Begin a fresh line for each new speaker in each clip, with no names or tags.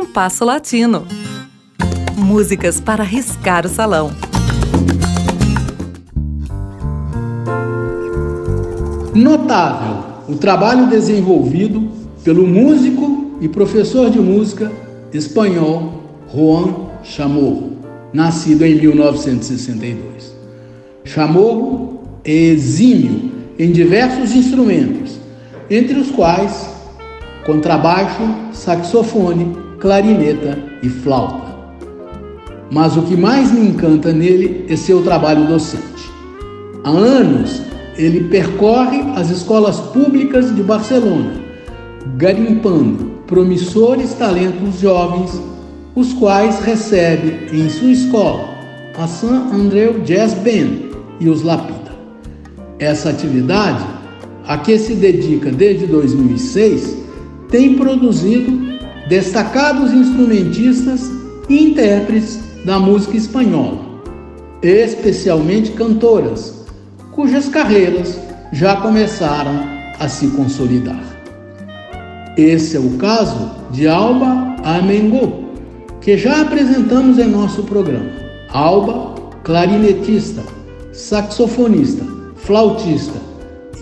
Compasso Latino. Músicas para riscar o salão.
Notável o trabalho desenvolvido pelo músico e professor de música espanhol Juan Chamorro, nascido em 1962. Chamorro é exímio em diversos instrumentos, entre os quais contrabaixo, saxofone, clarineta e flauta. Mas o que mais me encanta nele é seu trabalho docente. Há anos ele percorre as escolas públicas de Barcelona, garimpando promissores talentos jovens, os quais recebe em sua escola a San Andreu Jazz Band e os lapida. Essa atividade, a que se dedica desde 2006, tem produzido destacados instrumentistas e intérpretes da música espanhola, especialmente cantoras, cujas carreiras já começaram a se consolidar. Esse é o caso de Alba Amengo, que já apresentamos em nosso programa. Alba, clarinetista, saxofonista, flautista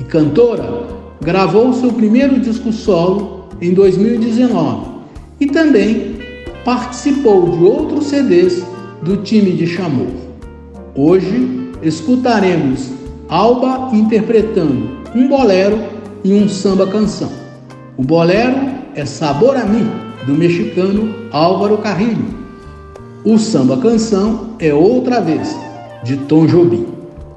e cantora, gravou seu primeiro disco solo em 2019 e também participou de outros CDs do time de Chamor. Hoje escutaremos Alba interpretando um bolero e um samba canção. O bolero é Sabor a mim, do mexicano Álvaro Carrilho. O samba canção é Outra Vez, de Tom Jobim.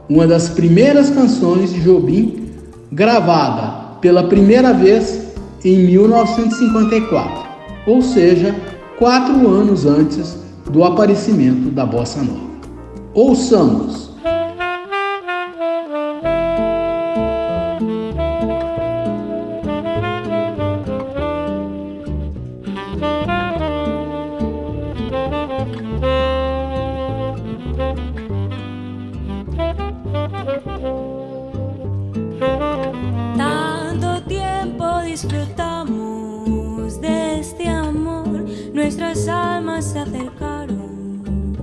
Uma das primeiras canções de Jobim gravada pela primeira vez em 1954, ou seja, quatro anos antes do aparecimento da bossa nova. Ouçamos
se acercaron,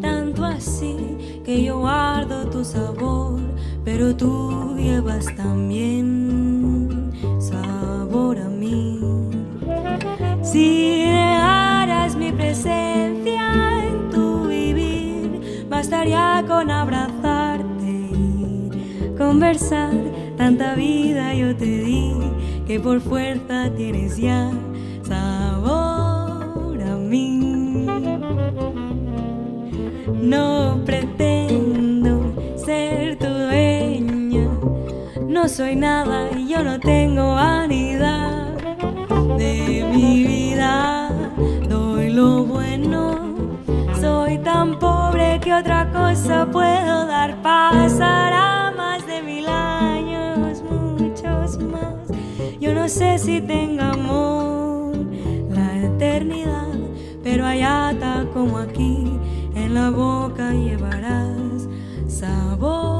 tanto así que yo guardo tu sabor, pero tú llevas también sabor a mí. Si negaras mi presencia en tu vivir, bastaría con abrazarte y conversar. Tanta vida yo te di que por fuerza tienes ya No pretendo ser tu dueña, no soy nada y yo no tengo vanidad de mi vida. Doy lo bueno, soy tan pobre que otra cosa puedo dar. Pasará más de mil años, muchos más yo no sé si tenga amor la eternidad, pero allá está como aquí, en la boca llevarás sabor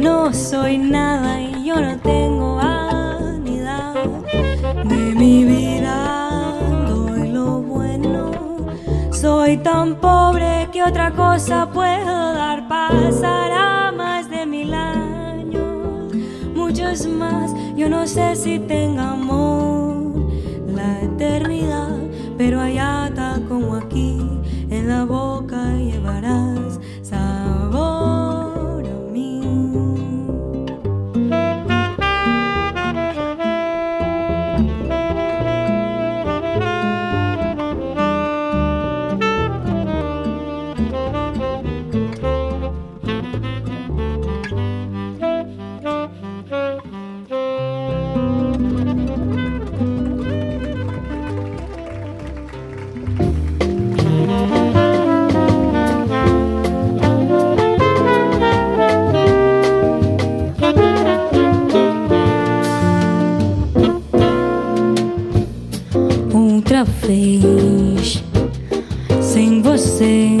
No soy nada y yo no tengo vanidad de mi vida. Doy lo bueno. Soy tan pobre que otra cosa puedo dar. Pasará más de mil años, muchos más. Yo no sé si tenga amor la eternidad, pero allá está como aquí, en la boca llevará sem você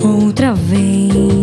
outra vez.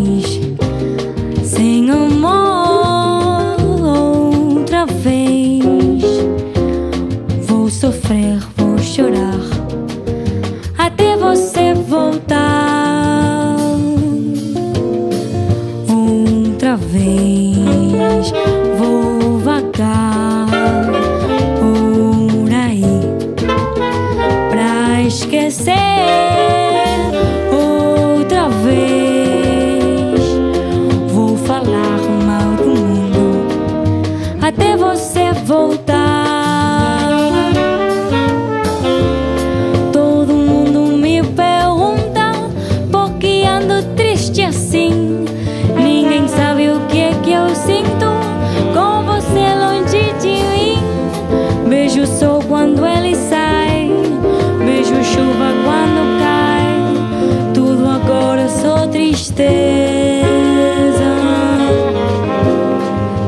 tristeza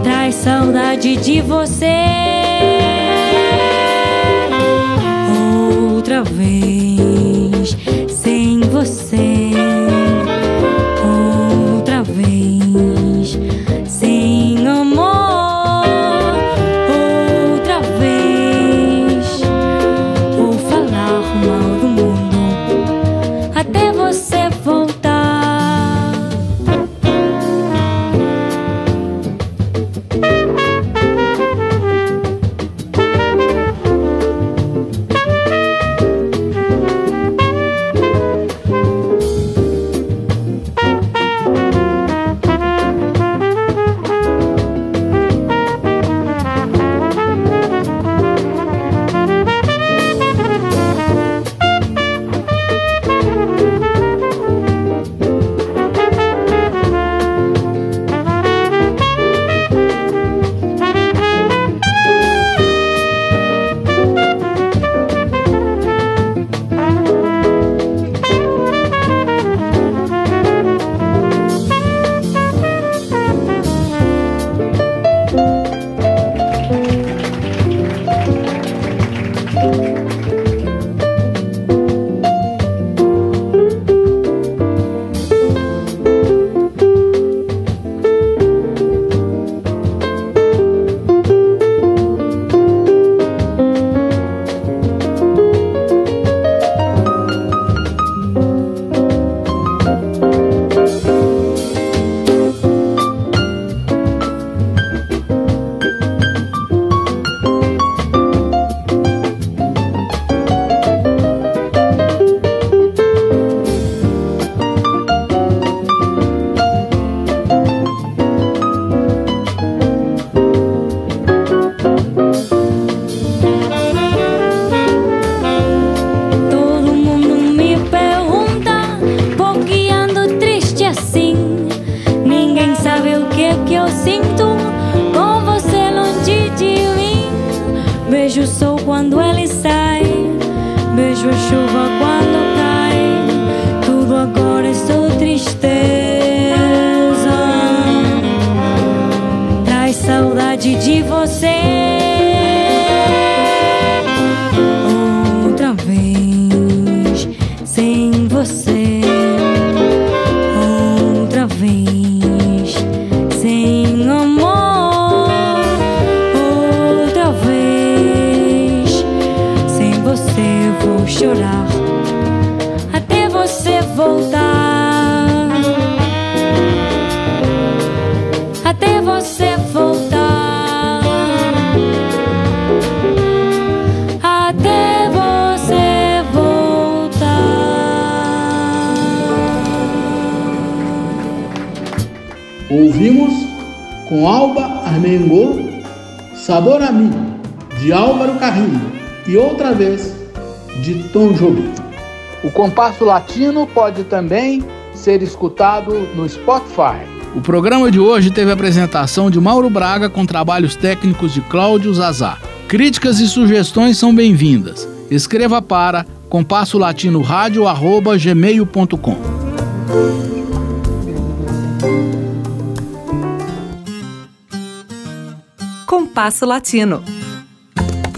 traz saudade de você outra vez. Beijo a chuva quando cai. Tudo agora é só tristeza. Traz saudade de você. Outra vez sem você. Outra vez sem amor. Chorar até você voltar. Até você voltar. Até você voltar.
Ouvimos com Alba Armengol, Sabor a mim, de Álvaro Carrilho e outra vez de Tom Jobim. O compasso latino pode também ser escutado no Spotify. O programa de hoje teve a apresentação de Mauro Braga com trabalhos técnicos de Cláudio Zazá. Críticas e sugestões são bem-vindas. Escreva para compassolatinoradio@gmail.com.
Compasso Latino.